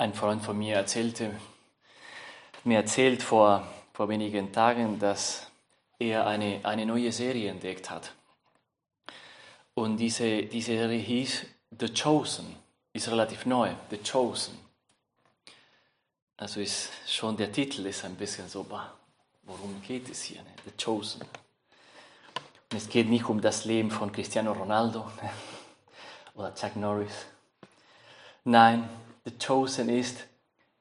Ein Freund von mir erzählte, mir erzählt vor, vor wenigen Tagen, dass er eine, eine neue Serie entdeckt hat. Und diese, diese Serie hieß The Chosen, ist relativ neu, The Chosen. Also ist schon der Titel ist ein bisschen so, worum geht es hier? Ne? The Chosen. Und es geht nicht um das Leben von Cristiano Ronaldo oder Chuck Norris. Nein, The Chosen ist,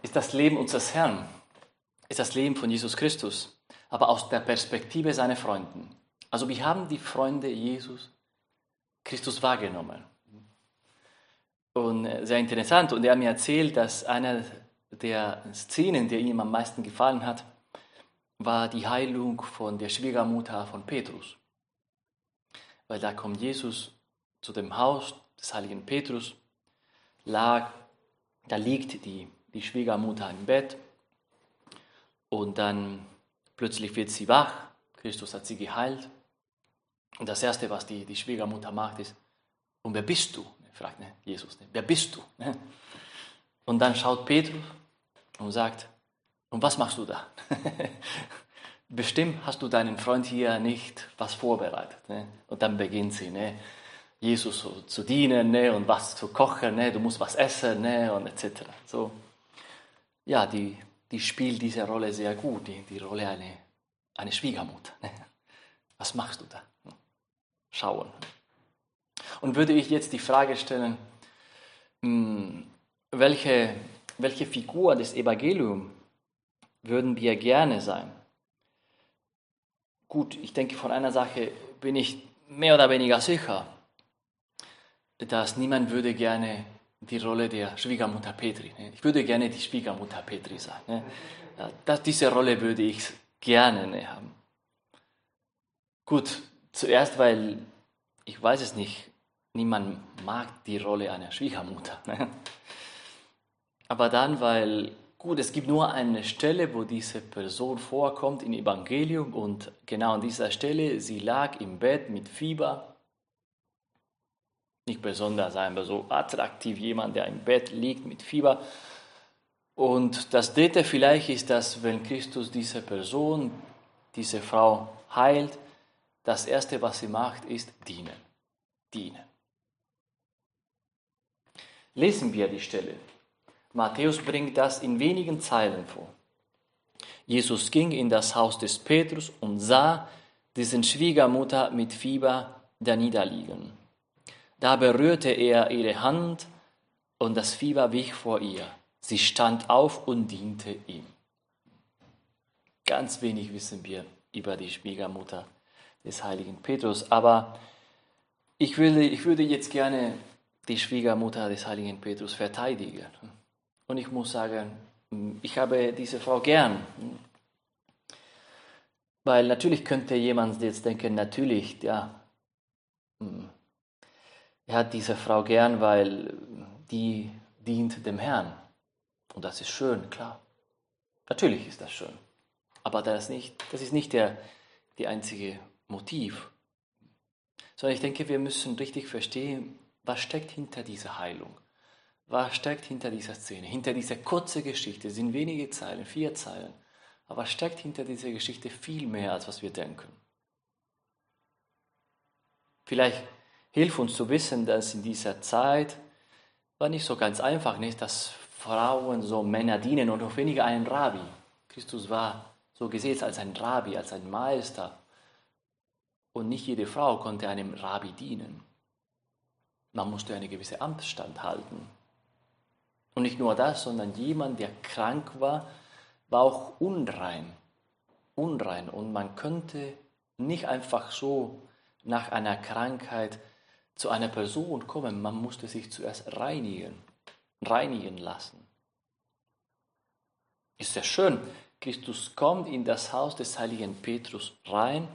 ist das Leben unseres Herrn, ist das Leben von Jesus Christus, aber aus der Perspektive seiner Freunden. Also wir haben die Freunde Jesus Christus wahrgenommen. Und äh, sehr interessant. Und er hat mir erzählt, dass eine der Szenen, die ihm am meisten gefallen hat, war die Heilung von der Schwiegermutter von Petrus. Weil da kommt Jesus zu dem Haus des heiligen Petrus, lag da liegt die, die Schwiegermutter im Bett und dann plötzlich wird sie wach. Christus hat sie geheilt. Und das Erste, was die, die Schwiegermutter macht, ist, und wer bist du? fragt ne, Jesus, ne, wer bist du? Ne? Und dann schaut Petrus und sagt, und was machst du da? Bestimmt hast du deinen Freund hier nicht was vorbereitet. Ne? Und dann beginnt sie. Ne? Jesus zu dienen ne, und was zu kochen, ne, du musst was essen ne, und etc. So, ja, die, die spielt diese Rolle sehr gut, die, die Rolle eine, eine Schwiegermutter. Ne. Was machst du da? Schauen. Und würde ich jetzt die Frage stellen, hm, welche, welche Figur des Evangeliums würden wir gerne sein? Gut, ich denke, von einer Sache bin ich mehr oder weniger sicher dass niemand würde gerne die Rolle der Schwiegermutter Petri. Ne? Ich würde gerne die Schwiegermutter Petri sein. Ne? Das, diese Rolle würde ich gerne ne, haben. Gut, zuerst, weil ich weiß es nicht, niemand mag die Rolle einer Schwiegermutter. Ne? Aber dann, weil, gut, es gibt nur eine Stelle, wo diese Person vorkommt im Evangelium und genau an dieser Stelle, sie lag im Bett mit Fieber nicht besonders aber so attraktiv, jemand, der im Bett liegt mit Fieber. Und das dritte vielleicht ist, dass wenn Christus diese Person, diese Frau heilt, das erste, was sie macht, ist dienen. Dienen. Lesen wir die Stelle. Matthäus bringt das in wenigen Zeilen vor. Jesus ging in das Haus des Petrus und sah dessen Schwiegermutter mit Fieber da niederliegen. Da berührte er ihre Hand und das Fieber wich vor ihr. Sie stand auf und diente ihm. Ganz wenig wissen wir über die Schwiegermutter des heiligen Petrus, aber ich würde, ich würde jetzt gerne die Schwiegermutter des heiligen Petrus verteidigen. Und ich muss sagen, ich habe diese Frau gern. Weil natürlich könnte jemand jetzt denken, natürlich, ja, er hat diese Frau gern, weil die dient dem Herrn. Und das ist schön, klar. Natürlich ist das schön. Aber das ist nicht, das ist nicht der, die einzige Motiv. Sondern ich denke, wir müssen richtig verstehen, was steckt hinter dieser Heilung. Was steckt hinter dieser Szene, hinter dieser kurzen Geschichte? Es sind wenige Zeilen, vier Zeilen. Aber was steckt hinter dieser Geschichte viel mehr, als was wir denken? Vielleicht Hilf uns zu wissen, dass in dieser Zeit war nicht so ganz einfach, nicht, dass Frauen so Männer dienen und noch weniger einen Rabbi. Christus war so gesehen als ein Rabbi, als ein Meister. Und nicht jede Frau konnte einem Rabbi dienen. Man musste eine gewisse Amtsstand halten. Und nicht nur das, sondern jemand, der krank war, war auch unrein. Unrein. Und man könnte nicht einfach so nach einer Krankheit zu einer Person kommen, man musste sich zuerst reinigen, reinigen lassen. Ist ja schön, Christus kommt in das Haus des heiligen Petrus rein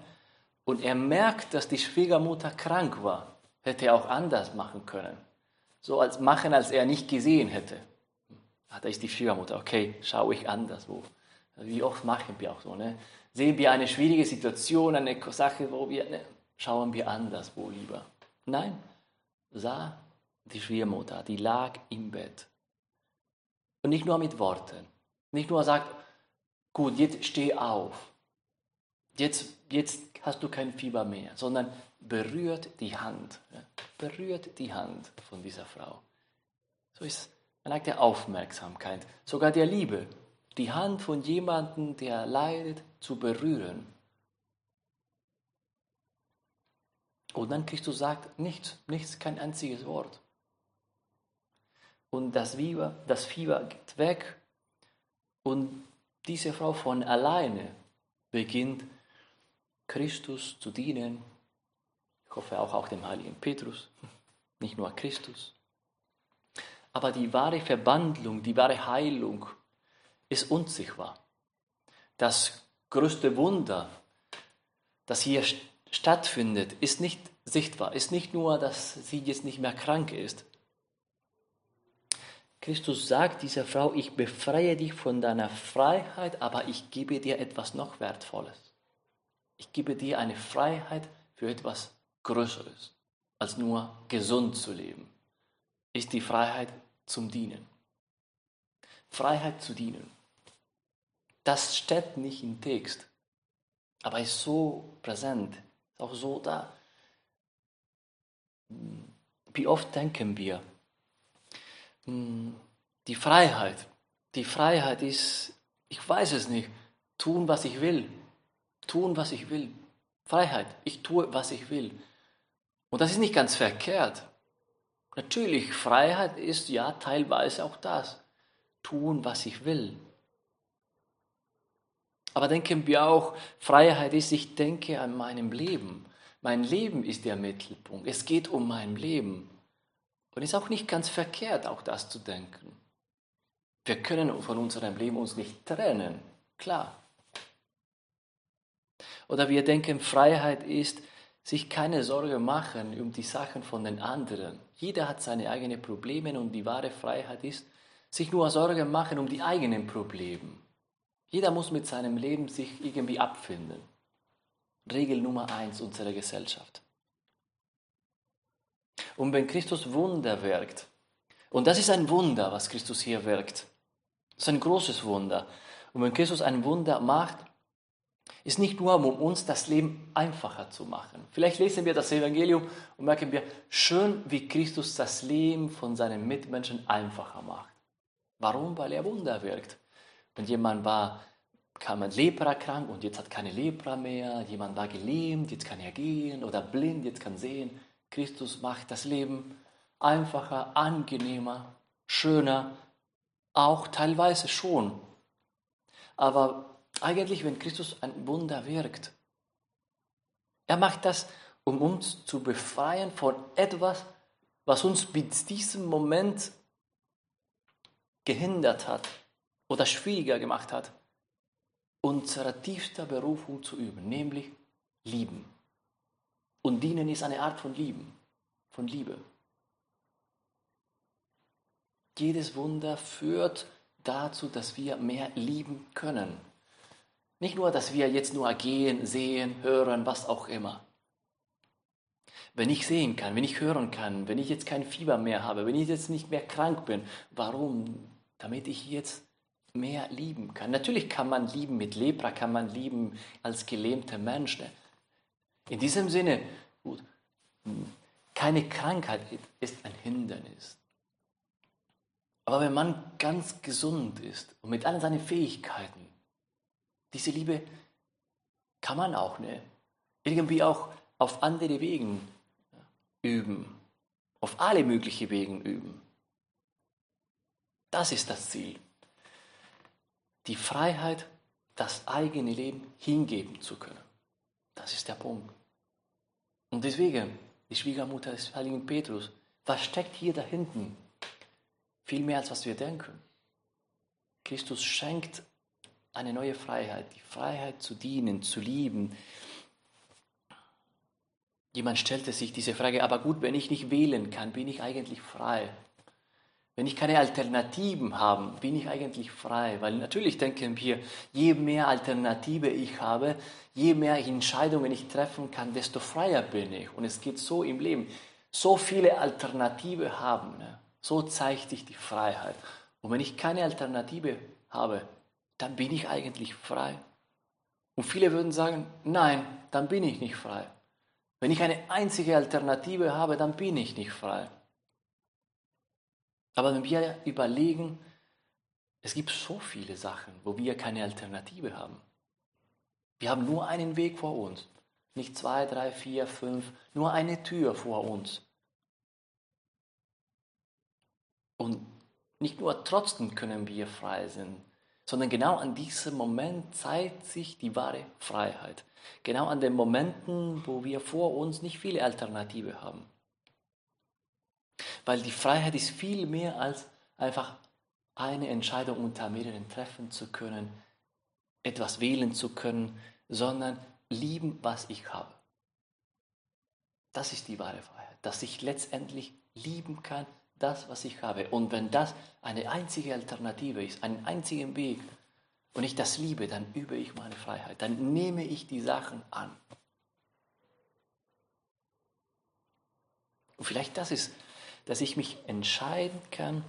und er merkt, dass die Schwiegermutter krank war. Hätte er auch anders machen können. So als machen, als er nicht gesehen hätte. Ah, da ist die Schwiegermutter, okay, schaue ich anderswo. Wie oft machen wir auch so, ne? Sehen wir eine schwierige Situation, eine Sache, wo wir, ne, schauen wir anderswo lieber. Nein, sah die Schwiegermutter, die lag im Bett. Und nicht nur mit Worten. Nicht nur sagt, gut, jetzt steh auf. Jetzt, jetzt hast du kein Fieber mehr, sondern berührt die Hand. Berührt die Hand von dieser Frau. So ist ein Akt der Aufmerksamkeit, sogar der Liebe. Die Hand von jemandem, der leidet, zu berühren. Und dann Christus sagt nichts, nichts, kein einziges Wort. Und das Fieber, das Fieber geht weg und diese Frau von alleine beginnt Christus zu dienen. Ich hoffe auch, auch dem heiligen Petrus, nicht nur Christus. Aber die wahre Verbandlung, die wahre Heilung ist unsichtbar. Das größte Wunder, das hier stattfindet, ist nicht sichtbar, ist nicht nur, dass sie jetzt nicht mehr krank ist. Christus sagt dieser Frau, ich befreie dich von deiner Freiheit, aber ich gebe dir etwas noch Wertvolles. Ich gebe dir eine Freiheit für etwas Größeres, als nur gesund zu leben. Ist die Freiheit zum Dienen. Freiheit zu dienen. Das steht nicht im Text, aber ist so präsent, ist auch so da. Wie oft denken wir, hm, die Freiheit, die Freiheit ist, ich weiß es nicht, tun, was ich will, tun, was ich will. Freiheit, ich tue, was ich will. Und das ist nicht ganz verkehrt. Natürlich, Freiheit ist ja teilweise auch das, tun, was ich will. Aber denken wir auch, Freiheit ist, ich denke an meinem Leben. Mein Leben ist der Mittelpunkt. Es geht um mein Leben. Und es ist auch nicht ganz verkehrt, auch das zu denken. Wir können von unserem Leben uns nicht trennen, klar. Oder wir denken, Freiheit ist, sich keine Sorge machen um die Sachen von den anderen. Jeder hat seine eigenen Probleme und die wahre Freiheit ist, sich nur Sorgen machen um die eigenen Probleme. Jeder muss mit seinem Leben sich irgendwie abfinden. Regel Nummer eins unserer Gesellschaft. Und wenn Christus Wunder wirkt, und das ist ein Wunder, was Christus hier wirkt, das ist ein großes Wunder. Und wenn Christus ein Wunder macht, ist nicht nur, um uns das Leben einfacher zu machen. Vielleicht lesen wir das Evangelium und merken wir, schön, wie Christus das Leben von seinen Mitmenschen einfacher macht. Warum? Weil er Wunder wirkt. Wenn jemand war, kam ein Lepra krank und jetzt hat keine Lepra mehr, jemand war gelähmt, jetzt kann er gehen oder blind, jetzt kann sehen. Christus macht das Leben einfacher, angenehmer, schöner, auch teilweise schon. Aber eigentlich, wenn Christus ein Wunder wirkt, er macht das, um uns zu befreien von etwas, was uns bis diesem Moment gehindert hat oder schwieriger gemacht hat, unsere tiefste Berufung zu üben, nämlich lieben. Und dienen ist eine Art von Lieben, von Liebe. Jedes Wunder führt dazu, dass wir mehr lieben können. Nicht nur, dass wir jetzt nur gehen, sehen, hören, was auch immer. Wenn ich sehen kann, wenn ich hören kann, wenn ich jetzt kein Fieber mehr habe, wenn ich jetzt nicht mehr krank bin, warum? Damit ich jetzt mehr lieben kann. Natürlich kann man lieben mit Lepra, kann man lieben als gelähmter Mensch. Ne? In diesem Sinne, gut, keine Krankheit ist ein Hindernis. Aber wenn man ganz gesund ist und mit allen seinen Fähigkeiten, diese Liebe kann man auch ne, irgendwie auch auf andere Wegen üben, auf alle möglichen Wegen üben. Das ist das Ziel. Die Freiheit, das eigene Leben hingeben zu können. Das ist der Punkt. Und deswegen, die Schwiegermutter des heiligen Petrus, was steckt hier da hinten? Viel mehr als was wir denken. Christus schenkt eine neue Freiheit, die Freiheit zu dienen, zu lieben. Jemand stellte sich diese Frage, aber gut, wenn ich nicht wählen kann, bin ich eigentlich frei? Wenn ich keine Alternativen habe, bin ich eigentlich frei? Weil natürlich denken wir, je mehr Alternative ich habe, je mehr Entscheidungen ich treffen kann, desto freier bin ich. Und es geht so im Leben. So viele Alternative haben. Ne? So zeigt sich die Freiheit. Und wenn ich keine Alternative habe, dann bin ich eigentlich frei. Und viele würden sagen, nein, dann bin ich nicht frei. Wenn ich eine einzige Alternative habe, dann bin ich nicht frei. Aber wenn wir überlegen, es gibt so viele Sachen, wo wir keine Alternative haben. Wir haben nur einen Weg vor uns. Nicht zwei, drei, vier, fünf, nur eine Tür vor uns. Und nicht nur trotzdem können wir frei sein, sondern genau an diesem Moment zeigt sich die wahre Freiheit. Genau an den Momenten, wo wir vor uns nicht viele Alternative haben. Weil die Freiheit ist viel mehr als einfach eine Entscheidung unter mehreren treffen zu können, etwas wählen zu können, sondern lieben, was ich habe. Das ist die wahre Freiheit, dass ich letztendlich lieben kann, das, was ich habe. Und wenn das eine einzige Alternative ist, einen einzigen Weg, und ich das liebe, dann übe ich meine Freiheit, dann nehme ich die Sachen an. Und vielleicht das ist, dass ich mich entscheiden kann,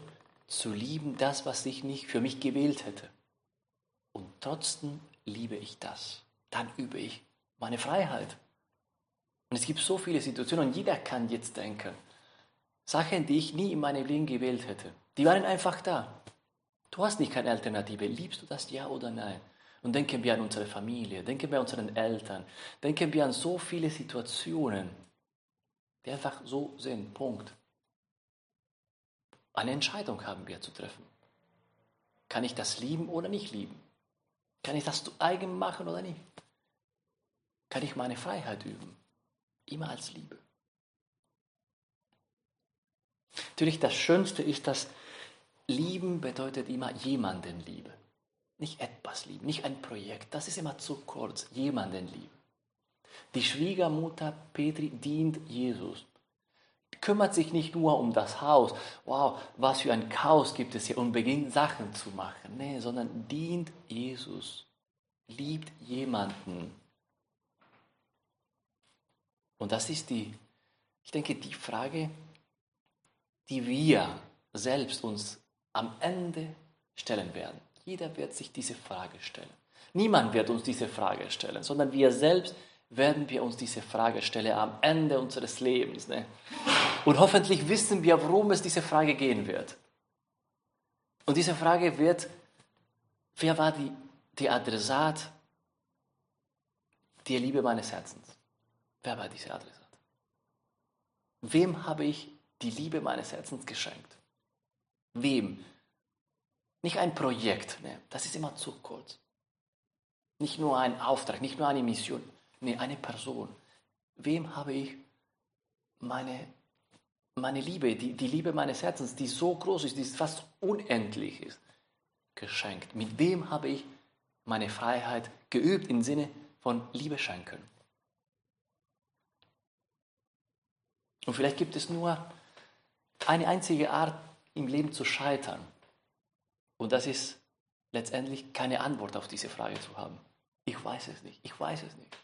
zu lieben, das, was ich nicht für mich gewählt hätte. Und trotzdem liebe ich das. Dann übe ich meine Freiheit. Und es gibt so viele Situationen und jeder kann jetzt denken, Sachen, die ich nie in meinem Leben gewählt hätte, die waren einfach da. Du hast nicht keine Alternative. Liebst du das ja oder nein? Und denken wir an unsere Familie, denken wir an unseren Eltern, denken wir an so viele Situationen, die einfach so sind. Punkt. Eine Entscheidung haben wir zu treffen. Kann ich das lieben oder nicht lieben? Kann ich das zu eigen machen oder nicht? Kann ich meine Freiheit üben? Immer als Liebe. Natürlich, das Schönste ist, dass Lieben bedeutet immer jemanden lieben. Nicht etwas lieben, nicht ein Projekt. Das ist immer zu kurz. Jemanden lieben. Die Schwiegermutter Petri dient Jesus kümmert sich nicht nur um das Haus, wow, was für ein Chaos gibt es hier und beginnt Sachen zu machen, nee, sondern dient Jesus, liebt jemanden. Und das ist die, ich denke, die Frage, die wir selbst uns am Ende stellen werden. Jeder wird sich diese Frage stellen. Niemand wird uns diese Frage stellen, sondern wir selbst werden wir uns diese Frage stellen am Ende unseres Lebens. Ne? Und hoffentlich wissen wir, worum es diese Frage gehen wird. Und diese Frage wird, wer war die, die Adressat der Liebe meines Herzens? Wer war dieser Adressat? Wem habe ich die Liebe meines Herzens geschenkt? Wem? Nicht ein Projekt, ne? das ist immer zu kurz. Nicht nur ein Auftrag, nicht nur eine Mission. Nee, eine Person. Wem habe ich meine, meine Liebe, die, die Liebe meines Herzens, die so groß ist, die fast unendlich ist, geschenkt? Mit wem habe ich meine Freiheit geübt im Sinne von Liebe schenken? Und vielleicht gibt es nur eine einzige Art, im Leben zu scheitern. Und das ist letztendlich keine Antwort auf diese Frage zu haben. Ich weiß es nicht, ich weiß es nicht.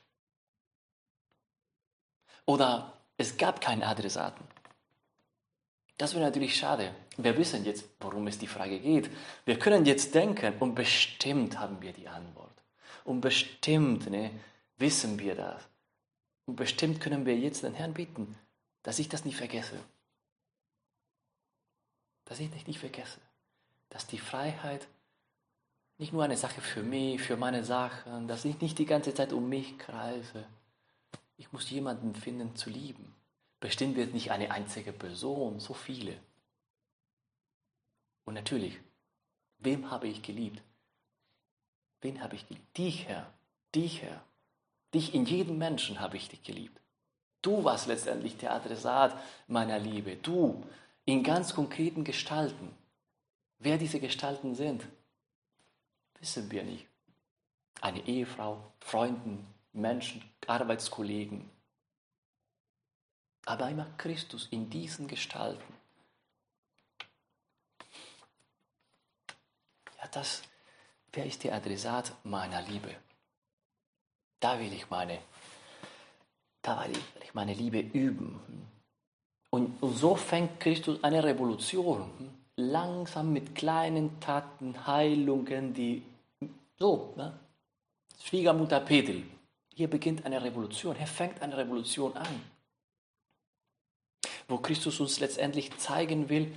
Oder es gab keinen Adressaten. Das wäre natürlich schade. Wir wissen jetzt, worum es die Frage geht. Wir können jetzt denken, und bestimmt haben wir die Antwort. Und bestimmt ne, wissen wir das. Und bestimmt können wir jetzt den Herrn bitten, dass ich das nicht vergesse. Dass ich das nicht vergesse. Dass die Freiheit nicht nur eine Sache für mich, für meine Sachen, dass ich nicht die ganze Zeit um mich kreise, ich muss jemanden finden zu lieben. Bestimmt wird nicht eine einzige Person, so viele. Und natürlich, wem habe ich geliebt? Wen habe ich geliebt? Dich, Herr. Dich, Herr. Dich in jedem Menschen habe ich dich geliebt. Du warst letztendlich der Adressat meiner Liebe. Du in ganz konkreten Gestalten. Wer diese Gestalten sind, wissen wir nicht. Eine Ehefrau, Freunden, Menschen, Arbeitskollegen. Aber immer Christus in diesen Gestalten. Ja, das, wer ist der Adressat meiner Liebe? Da will ich meine, da will ich meine Liebe üben. Und, so fängt Christus eine Revolution. langsam mit kleinen Taten, Heilungen, die so, ne? Schwiegermutter Petel, hier beginnt eine Revolution, hier fängt eine Revolution an, wo Christus uns letztendlich zeigen will,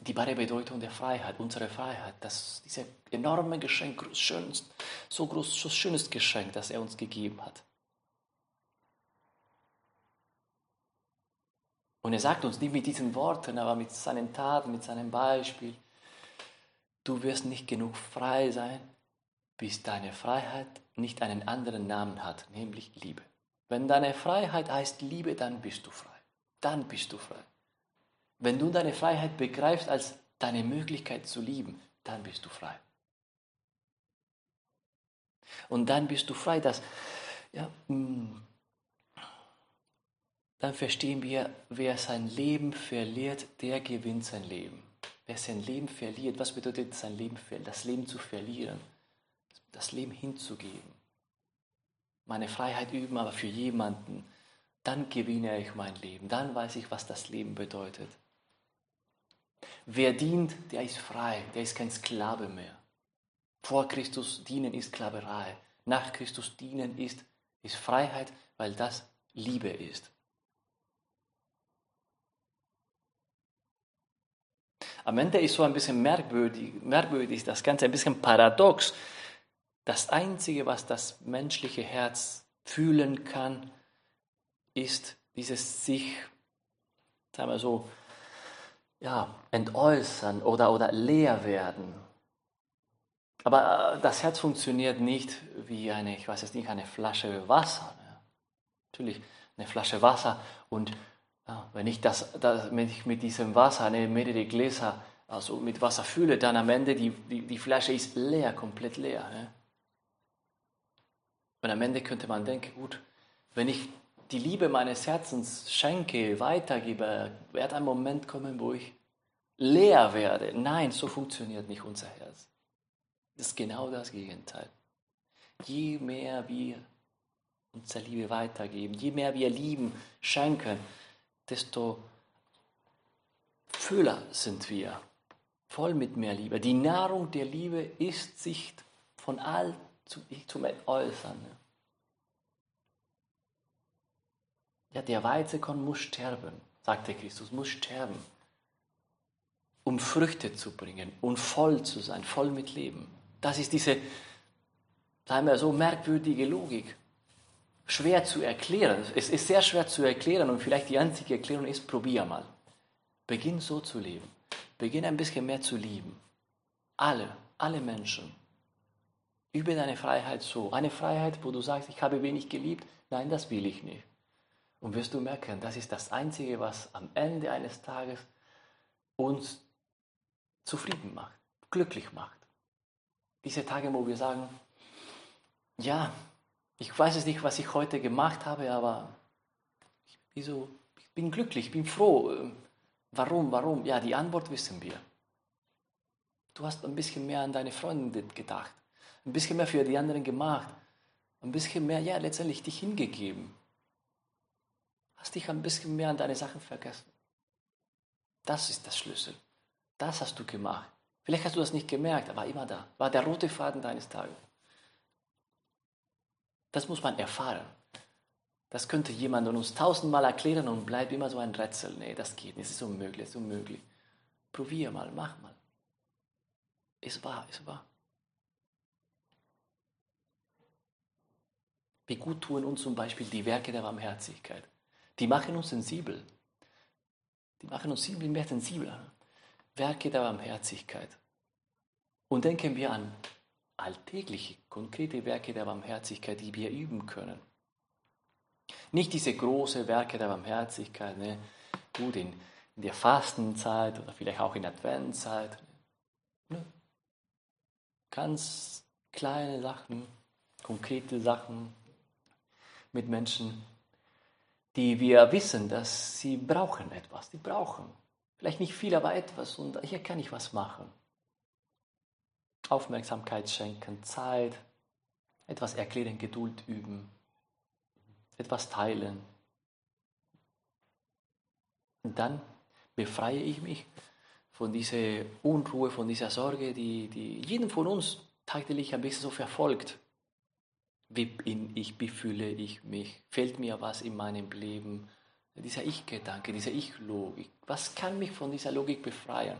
die wahre Bedeutung der Freiheit, unsere Freiheit, das, dieses enorme Geschenk, schönst, so groß, so schönes Geschenk, das er uns gegeben hat. Und er sagt uns nicht mit diesen Worten, aber mit seinen Taten, mit seinem Beispiel, du wirst nicht genug frei sein, bis deine Freiheit nicht einen anderen Namen hat, nämlich Liebe. Wenn deine Freiheit heißt Liebe, dann bist du frei. Dann bist du frei. Wenn du deine Freiheit begreifst als deine Möglichkeit zu lieben, dann bist du frei. Und dann bist du frei, dass, ja, mm, dann verstehen wir, wer sein Leben verliert, der gewinnt sein Leben. Wer sein Leben verliert, was bedeutet sein Leben? Das Leben zu verlieren, das Leben hinzugeben. Meine Freiheit üben, aber für jemanden, dann gewinne ich mein Leben, dann weiß ich, was das Leben bedeutet. Wer dient, der ist frei, der ist kein Sklave mehr. Vor Christus dienen ist Sklaverei. Nach Christus dienen ist, ist Freiheit, weil das Liebe ist. Am Ende ist so ein bisschen merkwürdig, merkwürdig das Ganze, ein bisschen paradox. Das Einzige, was das menschliche Herz fühlen kann, ist dieses sich, sagen wir so, ja, entäußern oder, oder leer werden. Aber äh, das Herz funktioniert nicht wie eine, ich weiß jetzt nicht, eine Flasche Wasser. Ne? Natürlich eine Flasche Wasser und ja, wenn, ich das, das, wenn ich mit diesem Wasser eine mehrere Gläser also mit Wasser fülle, dann am Ende die, die, die Flasche ist leer, komplett leer. Ne? Und am Ende könnte man denken, gut, wenn ich die Liebe meines Herzens schenke, weitergebe, wird ein Moment kommen, wo ich leer werde. Nein, so funktioniert nicht unser Herz. Das ist genau das Gegenteil. Je mehr wir unsere Liebe weitergeben, je mehr wir lieben, schenken, desto füller sind wir, voll mit mehr Liebe. Die Nahrung der Liebe ist sich von all zum, zum Äußern. Ja, der Weizenkorn muss sterben, sagte Christus, muss sterben, um Früchte zu bringen und voll zu sein, voll mit Leben. Das ist diese, sagen wir so, merkwürdige Logik. Schwer zu erklären. Es ist sehr schwer zu erklären und vielleicht die einzige Erklärung ist, probier mal. Beginn so zu leben. Beginn ein bisschen mehr zu lieben. Alle, alle Menschen. Übe deine Freiheit so. Eine Freiheit, wo du sagst, ich habe wenig geliebt. Nein, das will ich nicht. Und wirst du merken, das ist das Einzige, was am Ende eines Tages uns zufrieden macht, glücklich macht. Diese Tage, wo wir sagen, ja, ich weiß es nicht, was ich heute gemacht habe, aber ich, ich bin glücklich, ich bin froh. Warum, warum? Ja, die Antwort wissen wir. Du hast ein bisschen mehr an deine Freunde gedacht, ein bisschen mehr für die anderen gemacht, ein bisschen mehr, ja, letztendlich dich hingegeben hast dich ein bisschen mehr an deine Sachen vergessen. Das ist der Schlüssel. Das hast du gemacht. Vielleicht hast du das nicht gemerkt, aber immer da. War der rote Faden deines Tages. Das muss man erfahren. Das könnte jemand uns tausendmal erklären und bleibt immer so ein Rätsel. Nee, das geht nicht, es ist unmöglich, es ist unmöglich. Probier mal, mach mal. Ist wahr, ist wahr. Wie gut tun uns zum Beispiel die Werke der Barmherzigkeit. Die machen uns sensibel. Die machen uns viel mehr sensibler. Werke der Barmherzigkeit. Und denken wir an alltägliche, konkrete Werke der Barmherzigkeit, die wir üben können. Nicht diese großen Werke der Barmherzigkeit, ne? gut in, in der Fastenzeit oder vielleicht auch in Adventzeit. Ne? Ganz kleine Sachen, konkrete Sachen mit Menschen, die wir wissen, dass sie brauchen etwas. Die brauchen vielleicht nicht viel, aber etwas. Und hier kann ich was machen. Aufmerksamkeit schenken, Zeit, etwas erklären, Geduld üben, etwas teilen. Und dann befreie ich mich von dieser Unruhe, von dieser Sorge, die, die jeden von uns tagtäglich ein bisschen so verfolgt. Wie bin ich, wie fühle ich mich? Fehlt mir was in meinem Leben? Dieser Ich-Gedanke, diese Ich-Logik. Was kann mich von dieser Logik befreien?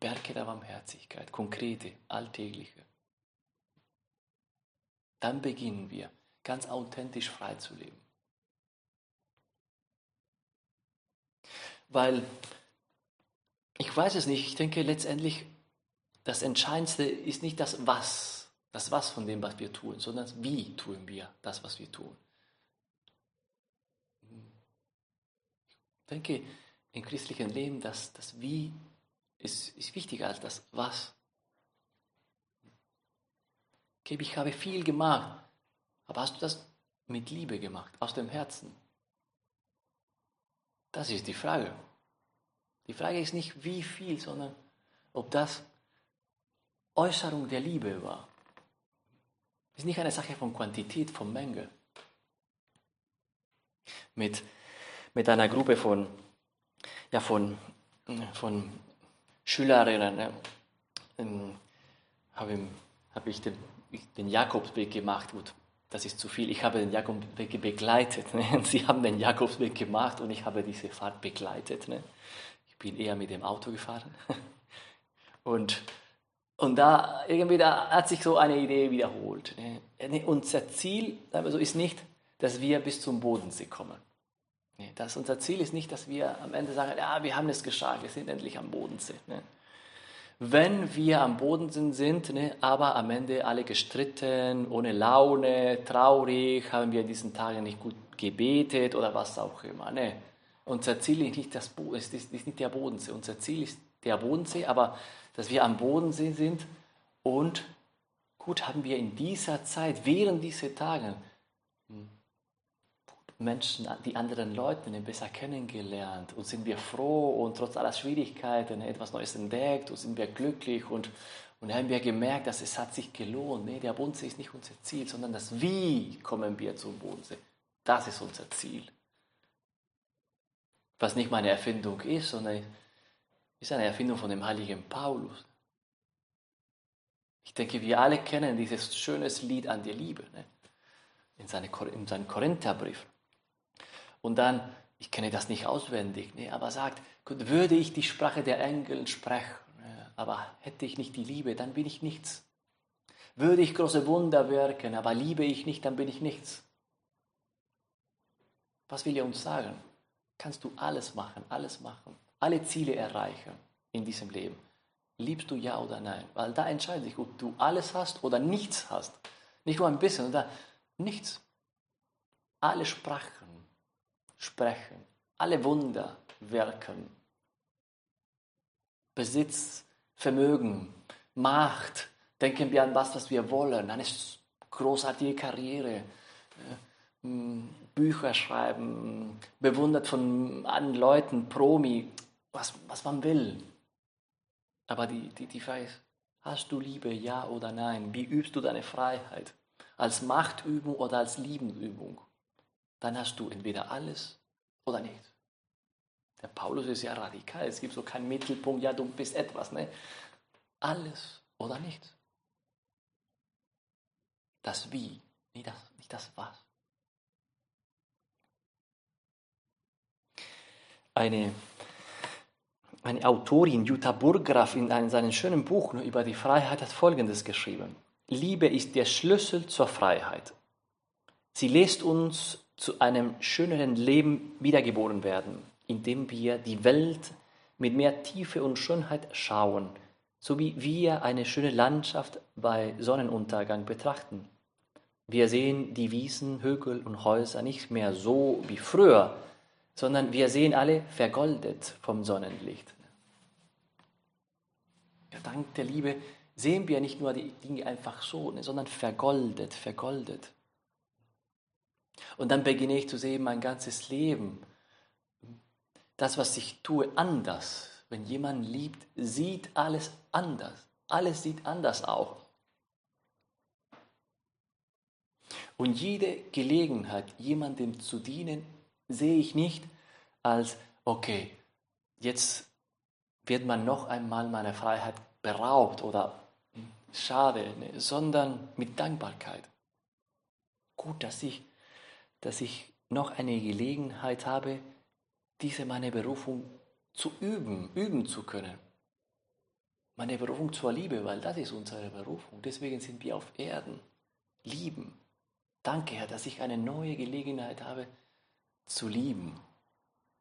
Werke der Barmherzigkeit, konkrete, alltägliche. Dann beginnen wir ganz authentisch frei zu leben. Weil ich weiß es nicht, ich denke letztendlich, das Entscheidendste ist nicht das Was, das Was von dem, was wir tun, sondern Wie tun wir das, was wir tun. Ich denke, im christlichen Leben, das, das Wie ist, ist wichtiger als das Was. Okay, ich habe viel gemacht, aber hast du das mit Liebe gemacht, aus dem Herzen? Das ist die Frage. Die Frage ist nicht wie viel, sondern ob das Äußerung der Liebe war. Ist nicht eine Sache von Quantität, von Menge. Mit, mit einer Gruppe von, ja, von, von Schülerinnen ne, ähm, habe hab ich den, den Jakobsweg gemacht. Gut, das ist zu viel. Ich habe den Jakobsweg begleitet. Ne? Sie haben den Jakobsweg gemacht und ich habe diese Fahrt begleitet. Ne? bin eher mit dem Auto gefahren. Und, und da irgendwie da hat sich so eine Idee wiederholt. Ne? Unser Ziel also ist nicht, dass wir bis zum Bodensee kommen. Das, unser Ziel ist nicht, dass wir am Ende sagen, ja, wir haben es geschafft, wir sind endlich am Bodensee. Ne? Wenn wir am Bodensee sind, ne, aber am Ende alle gestritten, ohne Laune, traurig, haben wir diesen Tagen nicht gut gebetet oder was auch immer. Ne? Unser Ziel ist nicht, das, ist, ist nicht der Bodensee. Unser Ziel ist der Bodensee, aber dass wir am Bodensee sind und gut haben wir in dieser Zeit, während dieser Tage, Menschen, die anderen Leute besser kennengelernt und sind wir froh und trotz aller Schwierigkeiten etwas Neues entdeckt und sind wir glücklich und, und haben wir gemerkt, dass es hat sich gelohnt. Nee, der Bodensee ist nicht unser Ziel, sondern das Wie kommen wir zum Bodensee. Das ist unser Ziel was nicht meine Erfindung ist, sondern ist eine Erfindung von dem heiligen Paulus. Ich denke, wir alle kennen dieses schöne Lied an die Liebe ne? in, seine, in seinem Korintherbrief. Und dann, ich kenne das nicht auswendig, ne? aber sagt, gut, würde ich die Sprache der Engel sprechen, ne? aber hätte ich nicht die Liebe, dann bin ich nichts. Würde ich große Wunder wirken, aber liebe ich nicht, dann bin ich nichts. Was will er uns sagen? kannst du alles machen, alles machen, alle Ziele erreichen in diesem Leben. Liebst du ja oder nein? Weil da entscheidet sich, ob du alles hast oder nichts hast. Nicht nur ein bisschen, sondern nichts. Alle Sprachen sprechen, alle Wunder wirken. Besitz, Vermögen, Macht, denken wir an das, was wir wollen, eine großartige Karriere, Bücher schreiben, bewundert von anderen Leuten, Promi, was, was man will. Aber die, die, die Frage ist, hast du Liebe, ja oder nein? Wie übst du deine Freiheit? Als Machtübung oder als Liebenübung? Dann hast du entweder alles oder nichts. Der Paulus ist ja radikal, es gibt so keinen Mittelpunkt, ja, du bist etwas. Ne? Alles oder nichts. Das Wie, nicht das, nicht das Was. eine, eine Autorin, Jutta Burgraff, in einem, seinem schönen Buch über die Freiheit hat Folgendes geschrieben. Liebe ist der Schlüssel zur Freiheit. Sie lässt uns zu einem schöneren Leben wiedergeboren werden, indem wir die Welt mit mehr Tiefe und Schönheit schauen, so wie wir eine schöne Landschaft bei Sonnenuntergang betrachten. Wir sehen die Wiesen, Hügel und Häuser nicht mehr so wie früher, sondern wir sehen alle vergoldet vom Sonnenlicht. Dank der Liebe sehen wir nicht nur die Dinge einfach so, ne, sondern vergoldet, vergoldet. Und dann beginne ich zu sehen, mein ganzes Leben, das, was ich tue, anders. Wenn jemand liebt, sieht alles anders. Alles sieht anders auch. Und jede Gelegenheit, jemandem zu dienen, sehe ich nicht als, okay, jetzt wird man noch einmal meiner Freiheit beraubt oder schade, ne, sondern mit Dankbarkeit. Gut, dass ich, dass ich noch eine Gelegenheit habe, diese meine Berufung zu üben, üben zu können. Meine Berufung zur Liebe, weil das ist unsere Berufung. Deswegen sind wir auf Erden. Lieben. Danke, Herr, dass ich eine neue Gelegenheit habe zu lieben.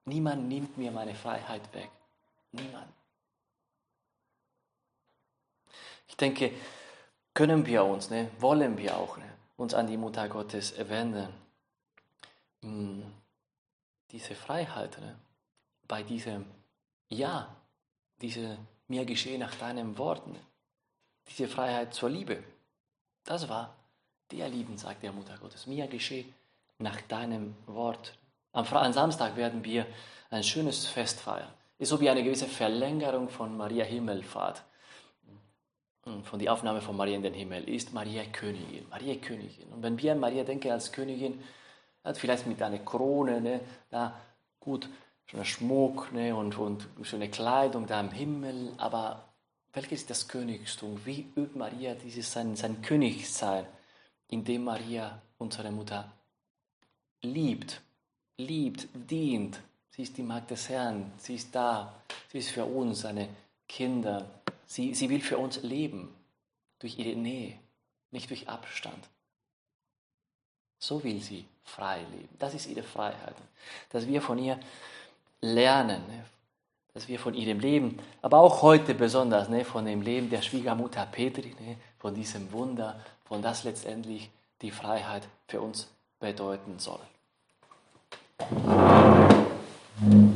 Niemand nimmt mir meine Freiheit weg. Niemand. Ich denke, können wir uns, ne, wollen wir auch ne, uns an die Mutter Gottes wenden. Hm, diese Freiheit, ne, bei diesem Ja, diese mir geschehe nach deinem Wort, ne, diese Freiheit zur Liebe, das war der Lieben, sagt der Mutter Gottes. Mir geschehe nach deinem Wort. Am, am Samstag werden wir ein schönes Fest feiern. Ist so wie eine gewisse Verlängerung von Maria Himmelfahrt. Hm, von der Aufnahme von Maria in den Himmel ist Maria Königin. Maria Königin. Und wenn wir an Maria denken als Königin, vielleicht mit einer Krone, ne, da gut, schöner Schmuck ne, und, und schöne Kleidung da im Himmel, aber welches ist das Königstum? Wie übt Maria dieses sein, sein Königsein, indem Maria, unsere Mutter, liebt, liebt, dient. Sie ist die Magd des Herrn, sie ist da, sie ist für uns eine Kinder, Sie, sie will für uns leben, durch ihre Nähe, nicht durch Abstand. So will sie frei leben. Das ist ihre Freiheit. Dass wir von ihr lernen, ne? dass wir von ihrem Leben, aber auch heute besonders ne? von dem Leben der Schwiegermutter Petri, ne? von diesem Wunder, von das letztendlich die Freiheit für uns bedeuten soll. Thank you.